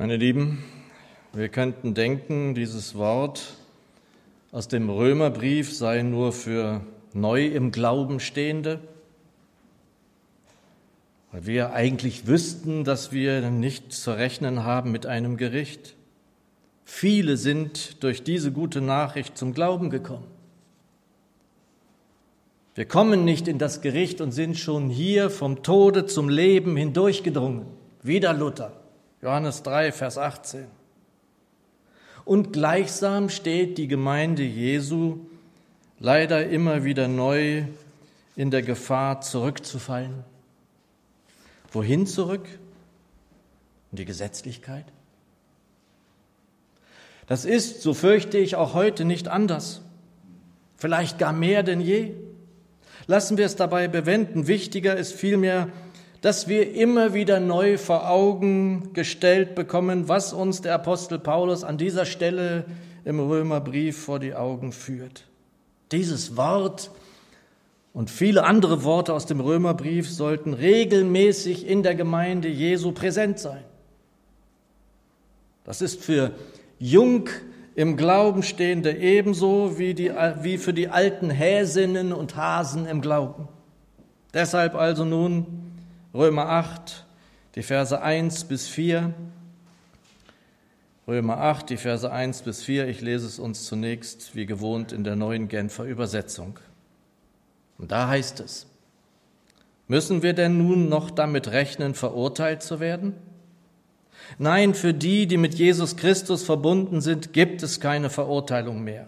Meine Lieben, wir könnten denken, dieses Wort aus dem Römerbrief sei nur für neu im Glauben Stehende, weil wir eigentlich wüssten, dass wir nicht zu rechnen haben mit einem Gericht. Viele sind durch diese gute Nachricht zum Glauben gekommen. Wir kommen nicht in das Gericht und sind schon hier vom Tode zum Leben hindurchgedrungen. Wieder Luther. Johannes 3, Vers 18. Und gleichsam steht die Gemeinde Jesu leider immer wieder neu in der Gefahr, zurückzufallen. Wohin zurück? In die Gesetzlichkeit? Das ist, so fürchte ich, auch heute nicht anders. Vielleicht gar mehr denn je. Lassen wir es dabei bewenden. Wichtiger ist vielmehr, dass wir immer wieder neu vor Augen gestellt bekommen, was uns der Apostel Paulus an dieser Stelle im Römerbrief vor die Augen führt. Dieses Wort und viele andere Worte aus dem Römerbrief sollten regelmäßig in der Gemeinde Jesu präsent sein. Das ist für jung im Glauben stehende ebenso wie, die, wie für die alten Häsinnen und Hasen im Glauben. Deshalb also nun Römer 8, die Verse 1 bis 4. Römer 8, die Verse 1 bis 4. Ich lese es uns zunächst wie gewohnt in der neuen Genfer Übersetzung. Und da heißt es, müssen wir denn nun noch damit rechnen, verurteilt zu werden? Nein, für die, die mit Jesus Christus verbunden sind, gibt es keine Verurteilung mehr.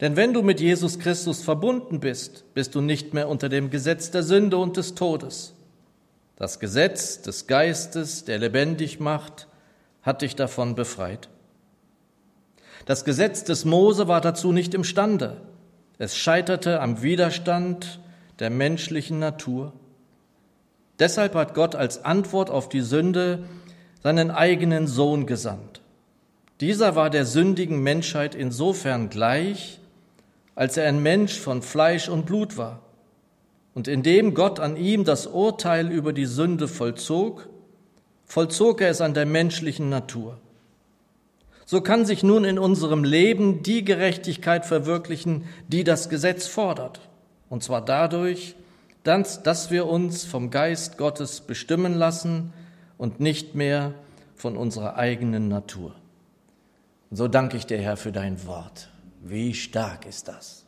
Denn wenn du mit Jesus Christus verbunden bist, bist du nicht mehr unter dem Gesetz der Sünde und des Todes. Das Gesetz des Geistes, der lebendig macht, hat dich davon befreit. Das Gesetz des Mose war dazu nicht imstande. Es scheiterte am Widerstand der menschlichen Natur. Deshalb hat Gott als Antwort auf die Sünde seinen eigenen Sohn gesandt. Dieser war der sündigen Menschheit insofern gleich, als er ein Mensch von Fleisch und Blut war. Und indem Gott an ihm das Urteil über die Sünde vollzog, vollzog er es an der menschlichen Natur. So kann sich nun in unserem Leben die Gerechtigkeit verwirklichen, die das Gesetz fordert. Und zwar dadurch, dass wir uns vom Geist Gottes bestimmen lassen und nicht mehr von unserer eigenen Natur. So danke ich dir, Herr, für dein Wort. Wie stark ist das?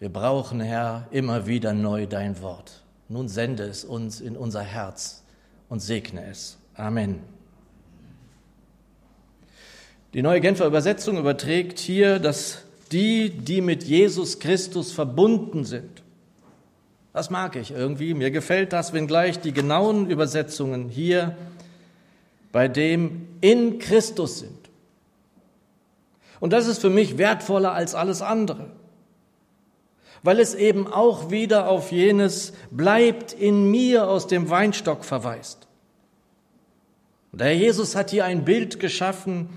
Wir brauchen, Herr, immer wieder neu dein Wort. Nun sende es uns in unser Herz und segne es. Amen. Die neue Genfer Übersetzung überträgt hier, dass die, die mit Jesus Christus verbunden sind, das mag ich irgendwie, mir gefällt das, wenngleich die genauen Übersetzungen hier bei dem in Christus sind. Und das ist für mich wertvoller als alles andere weil es eben auch wieder auf jenes bleibt in mir aus dem Weinstock verweist. Und der Herr Jesus hat hier ein Bild geschaffen,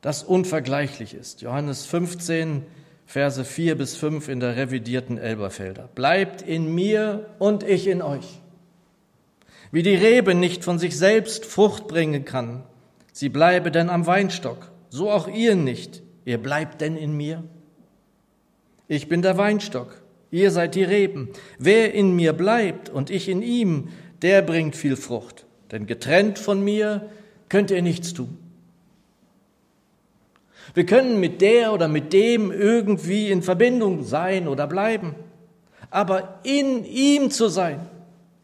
das unvergleichlich ist. Johannes 15, Verse 4 bis 5 in der revidierten Elberfelder. Bleibt in mir und ich in euch. Wie die Rebe nicht von sich selbst Frucht bringen kann, sie bleibe denn am Weinstock, so auch ihr nicht, ihr bleibt denn in mir. Ich bin der Weinstock, ihr seid die Reben. Wer in mir bleibt und ich in ihm, der bringt viel Frucht. Denn getrennt von mir könnt ihr nichts tun. Wir können mit der oder mit dem irgendwie in Verbindung sein oder bleiben. Aber in ihm zu sein,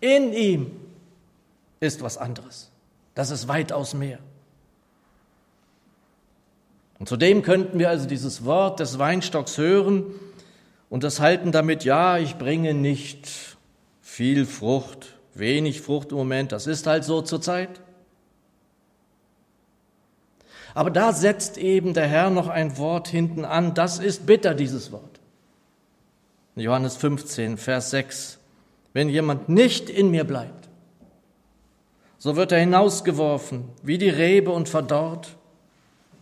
in ihm, ist was anderes. Das ist weitaus mehr. Und zudem könnten wir also dieses Wort des Weinstocks hören, und das halten damit, ja, ich bringe nicht viel Frucht, wenig Frucht im Moment, das ist halt so zur Zeit. Aber da setzt eben der Herr noch ein Wort hinten an, das ist bitter, dieses Wort. Johannes 15, Vers 6. Wenn jemand nicht in mir bleibt, so wird er hinausgeworfen wie die Rebe und verdorrt,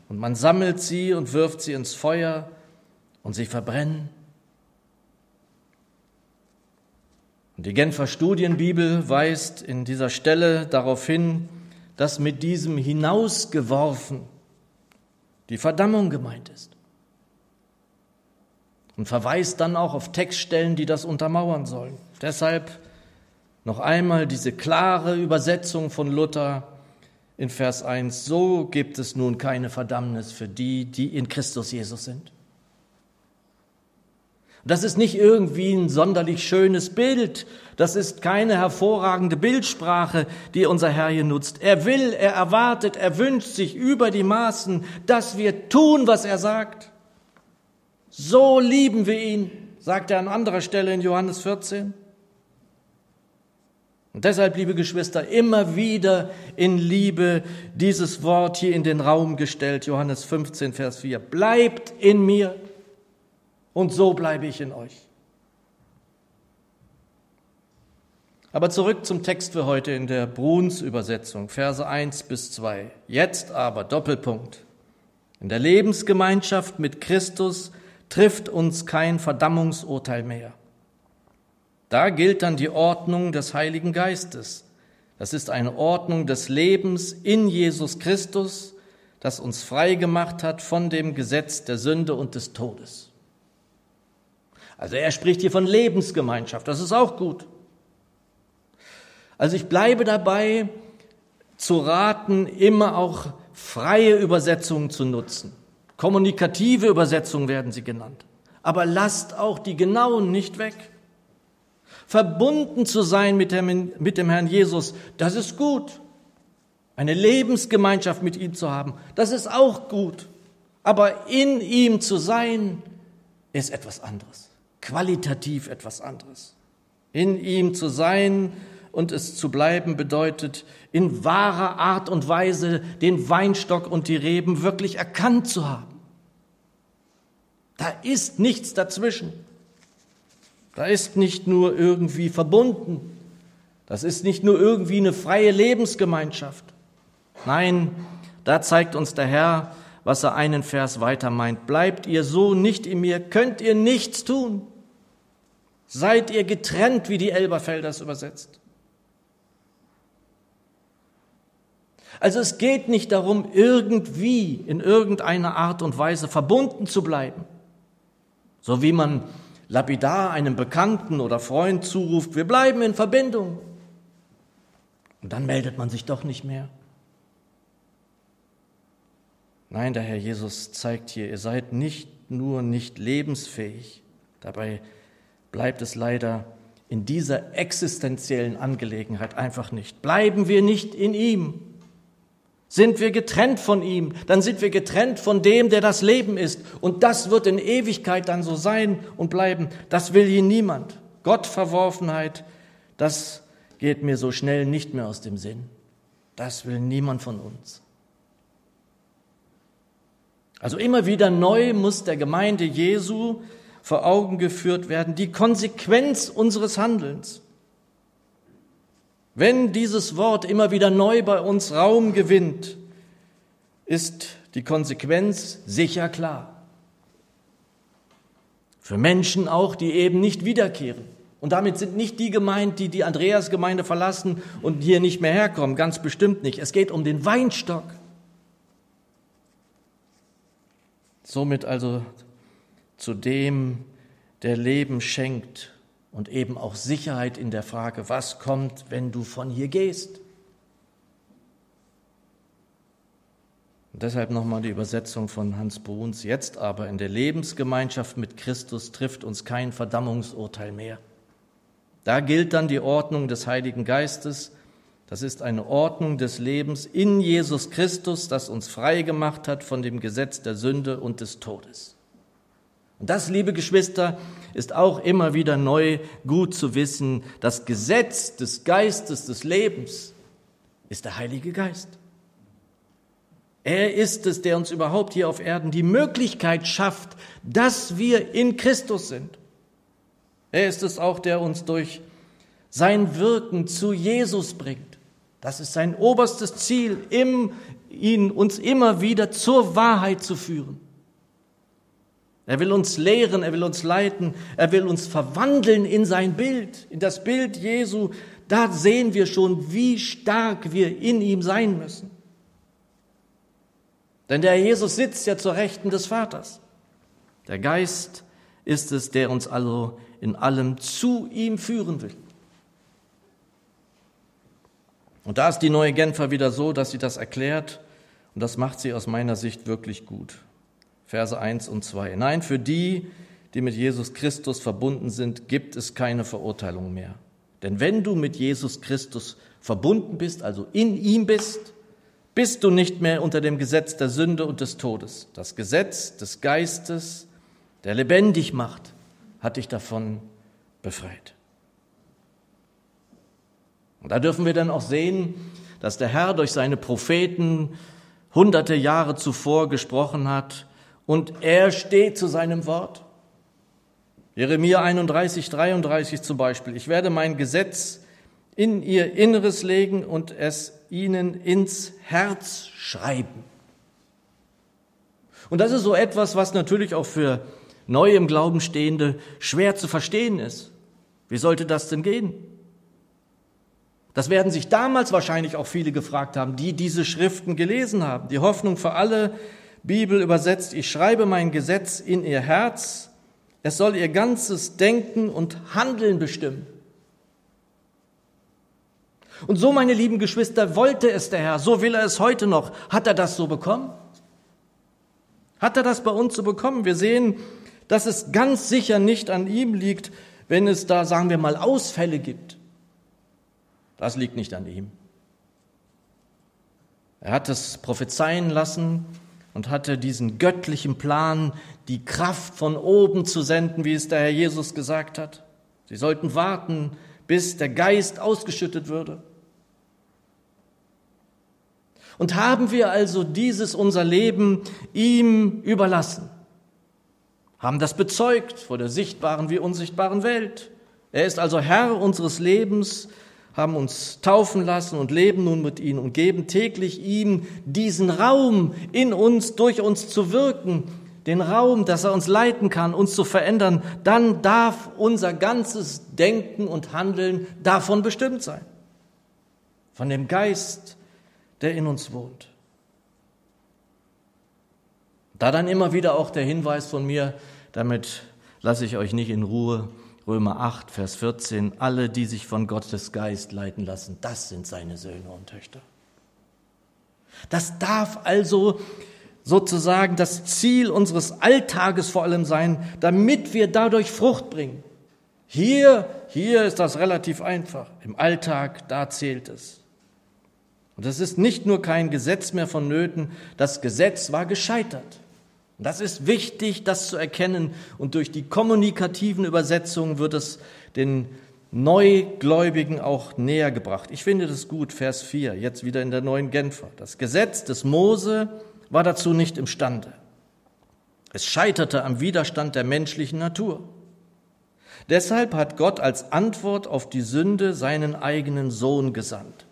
und man sammelt sie und wirft sie ins Feuer und sie verbrennen. Und die Genfer Studienbibel weist in dieser Stelle darauf hin, dass mit diesem hinausgeworfen die Verdammung gemeint ist. Und verweist dann auch auf Textstellen, die das untermauern sollen. Deshalb noch einmal diese klare Übersetzung von Luther in Vers 1. So gibt es nun keine Verdammnis für die, die in Christus Jesus sind. Das ist nicht irgendwie ein sonderlich schönes Bild. Das ist keine hervorragende Bildsprache, die unser Herr hier nutzt. Er will, er erwartet, er wünscht sich über die Maßen, dass wir tun, was er sagt. So lieben wir ihn, sagt er an anderer Stelle in Johannes 14. Und deshalb, liebe Geschwister, immer wieder in Liebe dieses Wort hier in den Raum gestellt, Johannes 15, Vers 4. Bleibt in mir und so bleibe ich in euch. Aber zurück zum Text für heute in der Bruns Übersetzung, Verse 1 bis 2. Jetzt aber, Doppelpunkt. In der Lebensgemeinschaft mit Christus trifft uns kein Verdammungsurteil mehr. Da gilt dann die Ordnung des Heiligen Geistes. Das ist eine Ordnung des Lebens in Jesus Christus, das uns frei gemacht hat von dem Gesetz der Sünde und des Todes. Also er spricht hier von Lebensgemeinschaft, das ist auch gut. Also ich bleibe dabei, zu raten, immer auch freie Übersetzungen zu nutzen. Kommunikative Übersetzungen werden sie genannt. Aber lasst auch die genauen nicht weg. Verbunden zu sein mit dem, mit dem Herrn Jesus, das ist gut. Eine Lebensgemeinschaft mit ihm zu haben, das ist auch gut. Aber in ihm zu sein, ist etwas anderes qualitativ etwas anderes. In ihm zu sein und es zu bleiben bedeutet, in wahrer Art und Weise den Weinstock und die Reben wirklich erkannt zu haben. Da ist nichts dazwischen. Da ist nicht nur irgendwie verbunden. Das ist nicht nur irgendwie eine freie Lebensgemeinschaft. Nein, da zeigt uns der Herr, was er einen Vers weiter meint. Bleibt ihr so nicht in mir, könnt ihr nichts tun. Seid ihr getrennt, wie die Elberfelder es übersetzt. Also es geht nicht darum, irgendwie in irgendeiner Art und Weise verbunden zu bleiben. So wie man lapidar einem Bekannten oder Freund zuruft, wir bleiben in Verbindung. Und dann meldet man sich doch nicht mehr. Nein, der Herr Jesus zeigt hier, ihr seid nicht nur nicht lebensfähig, dabei bleibt es leider in dieser existenziellen Angelegenheit einfach nicht. Bleiben wir nicht in ihm. Sind wir getrennt von ihm, dann sind wir getrennt von dem, der das Leben ist. Und das wird in Ewigkeit dann so sein und bleiben. Das will hier niemand. Gottverworfenheit, das geht mir so schnell nicht mehr aus dem Sinn. Das will niemand von uns. Also immer wieder neu muss der Gemeinde Jesu vor Augen geführt werden, die Konsequenz unseres Handelns. Wenn dieses Wort immer wieder neu bei uns Raum gewinnt, ist die Konsequenz sicher klar. Für Menschen auch, die eben nicht wiederkehren. Und damit sind nicht die gemeint, die die Andreasgemeinde verlassen und hier nicht mehr herkommen, ganz bestimmt nicht. Es geht um den Weinstock. Somit also zu dem, der Leben schenkt und eben auch Sicherheit in der Frage, was kommt, wenn du von hier gehst. Und deshalb nochmal die Übersetzung von Hans Bruns. Jetzt aber in der Lebensgemeinschaft mit Christus trifft uns kein Verdammungsurteil mehr. Da gilt dann die Ordnung des Heiligen Geistes. Das ist eine Ordnung des Lebens in Jesus Christus, das uns frei gemacht hat von dem Gesetz der Sünde und des Todes. Und das, liebe Geschwister, ist auch immer wieder neu gut zu wissen. Das Gesetz des Geistes des Lebens ist der Heilige Geist. Er ist es, der uns überhaupt hier auf Erden die Möglichkeit schafft, dass wir in Christus sind. Er ist es auch, der uns durch sein Wirken zu Jesus bringt. Das ist sein oberstes Ziel, ihn uns immer wieder zur Wahrheit zu führen. Er will uns lehren, er will uns leiten, er will uns verwandeln in sein Bild, in das Bild Jesu, Da sehen wir schon, wie stark wir in ihm sein müssen. Denn der Jesus sitzt ja zur Rechten des Vaters. Der Geist ist es, der uns also in allem zu ihm führen will. Und da ist die neue Genfer wieder so, dass sie das erklärt und das macht sie aus meiner Sicht wirklich gut. Verse 1 und 2. Nein, für die, die mit Jesus Christus verbunden sind, gibt es keine Verurteilung mehr. Denn wenn du mit Jesus Christus verbunden bist, also in ihm bist, bist du nicht mehr unter dem Gesetz der Sünde und des Todes. Das Gesetz des Geistes, der lebendig macht, hat dich davon befreit. Und da dürfen wir dann auch sehen, dass der Herr durch seine Propheten hunderte Jahre zuvor gesprochen hat und er steht zu seinem Wort. Jeremia 31, 33 zum Beispiel. Ich werde mein Gesetz in ihr Inneres legen und es ihnen ins Herz schreiben. Und das ist so etwas, was natürlich auch für neu im Glauben Stehende schwer zu verstehen ist. Wie sollte das denn gehen? Das werden sich damals wahrscheinlich auch viele gefragt haben, die diese Schriften gelesen haben. Die Hoffnung für alle Bibel übersetzt, ich schreibe mein Gesetz in ihr Herz, es soll ihr ganzes Denken und Handeln bestimmen. Und so, meine lieben Geschwister, wollte es der Herr, so will er es heute noch. Hat er das so bekommen? Hat er das bei uns so bekommen? Wir sehen, dass es ganz sicher nicht an ihm liegt, wenn es da, sagen wir mal, Ausfälle gibt. Das liegt nicht an ihm. Er hat es prophezeien lassen und hatte diesen göttlichen Plan, die Kraft von oben zu senden, wie es der Herr Jesus gesagt hat. Sie sollten warten, bis der Geist ausgeschüttet würde. Und haben wir also dieses unser Leben ihm überlassen, haben das bezeugt vor der sichtbaren wie unsichtbaren Welt. Er ist also Herr unseres Lebens, haben uns taufen lassen und leben nun mit ihm und geben täglich ihm diesen Raum in uns, durch uns zu wirken, den Raum, dass er uns leiten kann, uns zu verändern, dann darf unser ganzes Denken und Handeln davon bestimmt sein. Von dem Geist, der in uns wohnt. Da dann immer wieder auch der Hinweis von mir, damit lasse ich euch nicht in Ruhe, Römer 8, Vers 14, alle, die sich von Gottes Geist leiten lassen, das sind seine Söhne und Töchter. Das darf also sozusagen das Ziel unseres Alltages vor allem sein, damit wir dadurch Frucht bringen. Hier, hier ist das relativ einfach. Im Alltag, da zählt es. Und es ist nicht nur kein Gesetz mehr vonnöten, das Gesetz war gescheitert. Das ist wichtig, das zu erkennen. Und durch die kommunikativen Übersetzungen wird es den Neugläubigen auch näher gebracht. Ich finde das gut, Vers 4, jetzt wieder in der neuen Genfer. Das Gesetz des Mose war dazu nicht imstande. Es scheiterte am Widerstand der menschlichen Natur. Deshalb hat Gott als Antwort auf die Sünde seinen eigenen Sohn gesandt.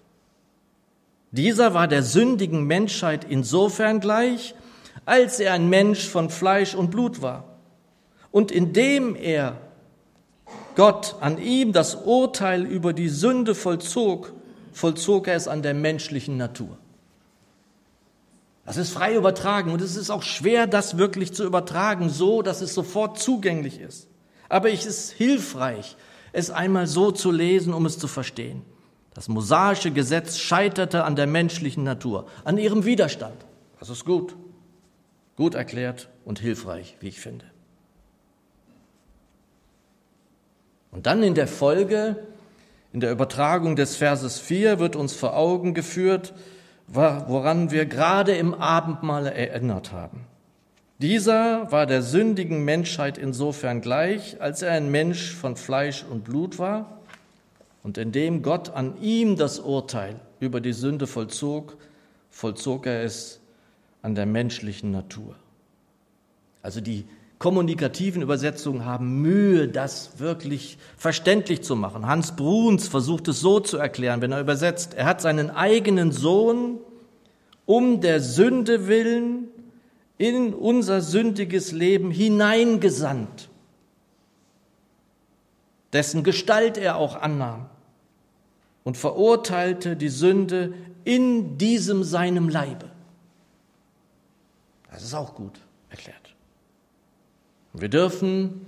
Dieser war der sündigen Menschheit insofern gleich, als er ein Mensch von Fleisch und Blut war. Und indem er Gott an ihm das Urteil über die Sünde vollzog, vollzog er es an der menschlichen Natur. Das ist frei übertragen und es ist auch schwer, das wirklich zu übertragen, so dass es sofort zugänglich ist. Aber es ist hilfreich, es einmal so zu lesen, um es zu verstehen. Das mosaische Gesetz scheiterte an der menschlichen Natur, an ihrem Widerstand. Das ist gut. Gut erklärt und hilfreich, wie ich finde. Und dann in der Folge, in der Übertragung des Verses 4 wird uns vor Augen geführt, woran wir gerade im Abendmahl erinnert haben. Dieser war der sündigen Menschheit insofern gleich, als er ein Mensch von Fleisch und Blut war und indem Gott an ihm das Urteil über die Sünde vollzog, vollzog er es an der menschlichen Natur. Also die kommunikativen Übersetzungen haben Mühe, das wirklich verständlich zu machen. Hans Bruns versucht es so zu erklären, wenn er übersetzt. Er hat seinen eigenen Sohn um der Sünde willen in unser sündiges Leben hineingesandt, dessen Gestalt er auch annahm. und verurteilte die Sünde in diesem seinem Leibe. Das ist auch gut erklärt. Wir dürfen,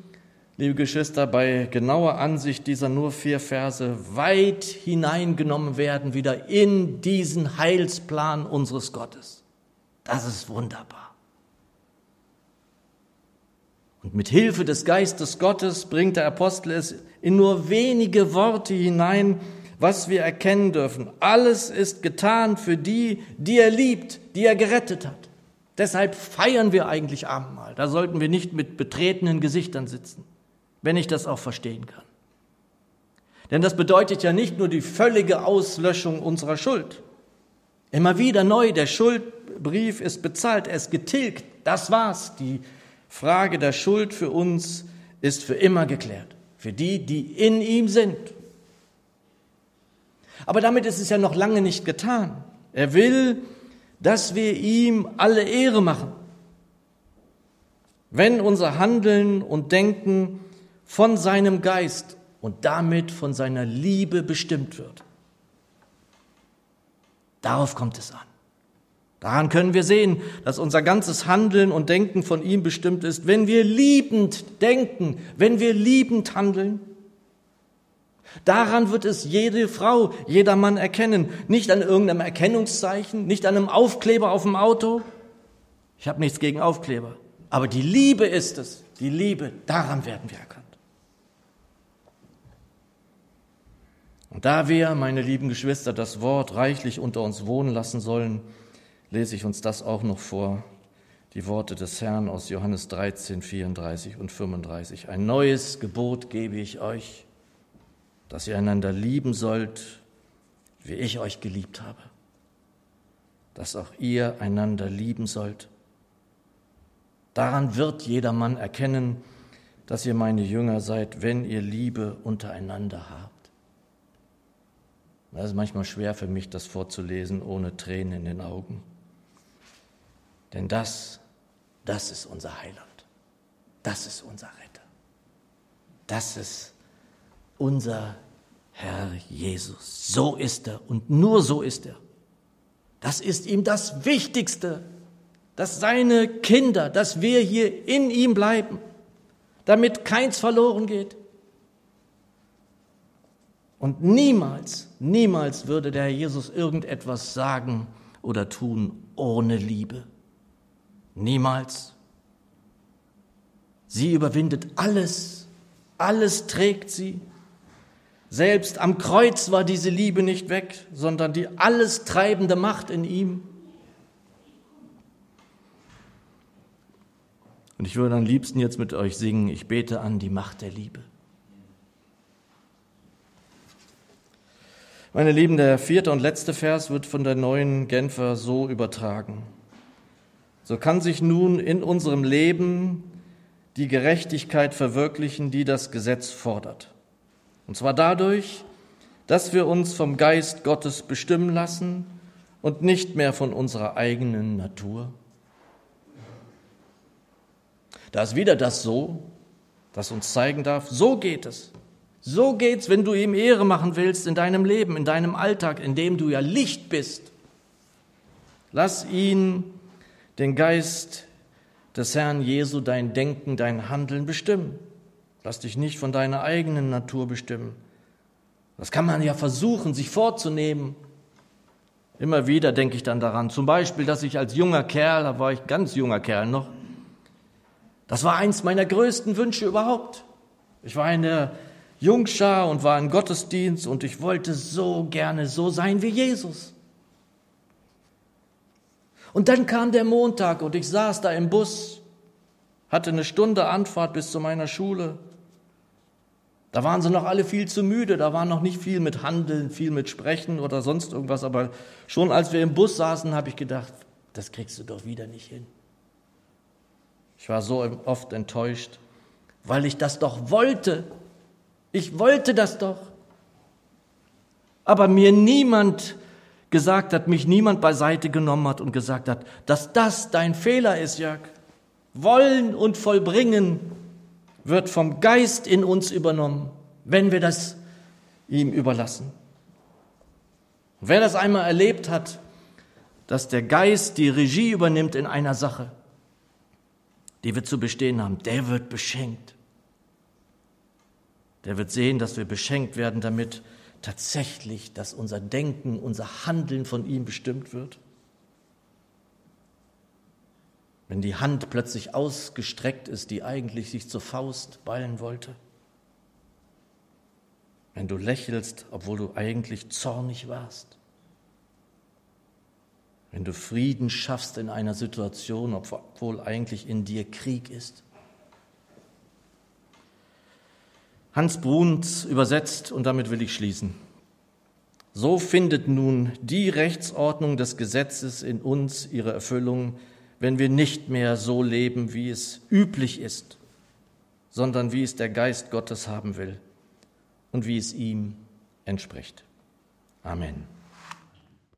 liebe Geschwister, bei genauer Ansicht dieser nur vier Verse weit hineingenommen werden wieder in diesen Heilsplan unseres Gottes. Das ist wunderbar. Und mit Hilfe des Geistes Gottes bringt der Apostel es in nur wenige Worte hinein, was wir erkennen dürfen. Alles ist getan für die, die er liebt, die er gerettet hat. Deshalb feiern wir eigentlich Abendmahl. Da sollten wir nicht mit betretenen Gesichtern sitzen, wenn ich das auch verstehen kann. Denn das bedeutet ja nicht nur die völlige Auslöschung unserer Schuld. Immer wieder neu, der Schuldbrief ist bezahlt, er ist getilgt. Das war's. Die Frage der Schuld für uns ist für immer geklärt. Für die, die in ihm sind. Aber damit ist es ja noch lange nicht getan. Er will, dass wir ihm alle Ehre machen. Wenn unser Handeln und Denken von seinem Geist und damit von seiner Liebe bestimmt wird. Darauf kommt es an. Daran können wir sehen, dass unser ganzes Handeln und Denken von ihm bestimmt ist, wenn wir liebend denken, wenn wir liebend handeln Daran wird es jede Frau, jeder Mann erkennen. Nicht an irgendeinem Erkennungszeichen, nicht an einem Aufkleber auf dem Auto. Ich habe nichts gegen Aufkleber. Aber die Liebe ist es. Die Liebe, daran werden wir erkannt. Und da wir, meine lieben Geschwister, das Wort reichlich unter uns wohnen lassen sollen, lese ich uns das auch noch vor. Die Worte des Herrn aus Johannes 13, 34 und 35. Ein neues Gebot gebe ich euch dass ihr einander lieben sollt, wie ich euch geliebt habe, dass auch ihr einander lieben sollt. Daran wird jedermann erkennen, dass ihr meine Jünger seid, wenn ihr Liebe untereinander habt. Es ist manchmal schwer für mich, das vorzulesen, ohne Tränen in den Augen. Denn das, das ist unser Heiland. Das ist unser Retter. Das ist unser Herr Jesus. So ist er und nur so ist er. Das ist ihm das Wichtigste, dass seine Kinder, dass wir hier in ihm bleiben, damit keins verloren geht. Und niemals, niemals würde der Herr Jesus irgendetwas sagen oder tun ohne Liebe. Niemals. Sie überwindet alles, alles trägt sie, selbst am Kreuz war diese Liebe nicht weg, sondern die alles treibende Macht in ihm. Und ich würde am liebsten jetzt mit euch singen, ich bete an die Macht der Liebe. Meine Lieben, der vierte und letzte Vers wird von der neuen Genfer so übertragen. So kann sich nun in unserem Leben die Gerechtigkeit verwirklichen, die das Gesetz fordert. Und zwar dadurch, dass wir uns vom Geist Gottes bestimmen lassen und nicht mehr von unserer eigenen Natur. Da ist wieder das so, das uns zeigen darf, so geht es. So geht's, wenn du ihm Ehre machen willst in deinem Leben, in deinem Alltag, in dem du ja Licht bist. Lass ihn, den Geist des Herrn Jesu, dein Denken, dein Handeln bestimmen. Lass dich nicht von deiner eigenen Natur bestimmen. Das kann man ja versuchen, sich vorzunehmen. Immer wieder denke ich dann daran, zum Beispiel, dass ich als junger Kerl, da war ich ganz junger Kerl noch, das war eins meiner größten Wünsche überhaupt. Ich war in der Jungschar und war im Gottesdienst und ich wollte so gerne so sein wie Jesus. Und dann kam der Montag und ich saß da im Bus, hatte eine Stunde Anfahrt bis zu meiner Schule da waren sie noch alle viel zu müde, da war noch nicht viel mit Handeln, viel mit Sprechen oder sonst irgendwas, aber schon als wir im Bus saßen, habe ich gedacht, das kriegst du doch wieder nicht hin. Ich war so oft enttäuscht, weil ich das doch wollte. Ich wollte das doch. Aber mir niemand gesagt hat, mich niemand beiseite genommen hat und gesagt hat, dass das dein Fehler ist, Jörg. Wollen und vollbringen wird vom Geist in uns übernommen, wenn wir das ihm überlassen. Und wer das einmal erlebt hat, dass der Geist die Regie übernimmt in einer Sache, die wir zu bestehen haben, der wird beschenkt. Der wird sehen, dass wir beschenkt werden damit tatsächlich, dass unser Denken, unser Handeln von ihm bestimmt wird. Wenn die Hand plötzlich ausgestreckt ist, die eigentlich sich zur Faust ballen wollte. Wenn du lächelst, obwohl du eigentlich zornig warst. Wenn du Frieden schaffst in einer Situation, obwohl eigentlich in dir Krieg ist. Hans Bruns übersetzt, und damit will ich schließen. So findet nun die Rechtsordnung des Gesetzes in uns ihre Erfüllung, wenn wir nicht mehr so leben, wie es üblich ist, sondern wie es der Geist Gottes haben will und wie es ihm entspricht. Amen.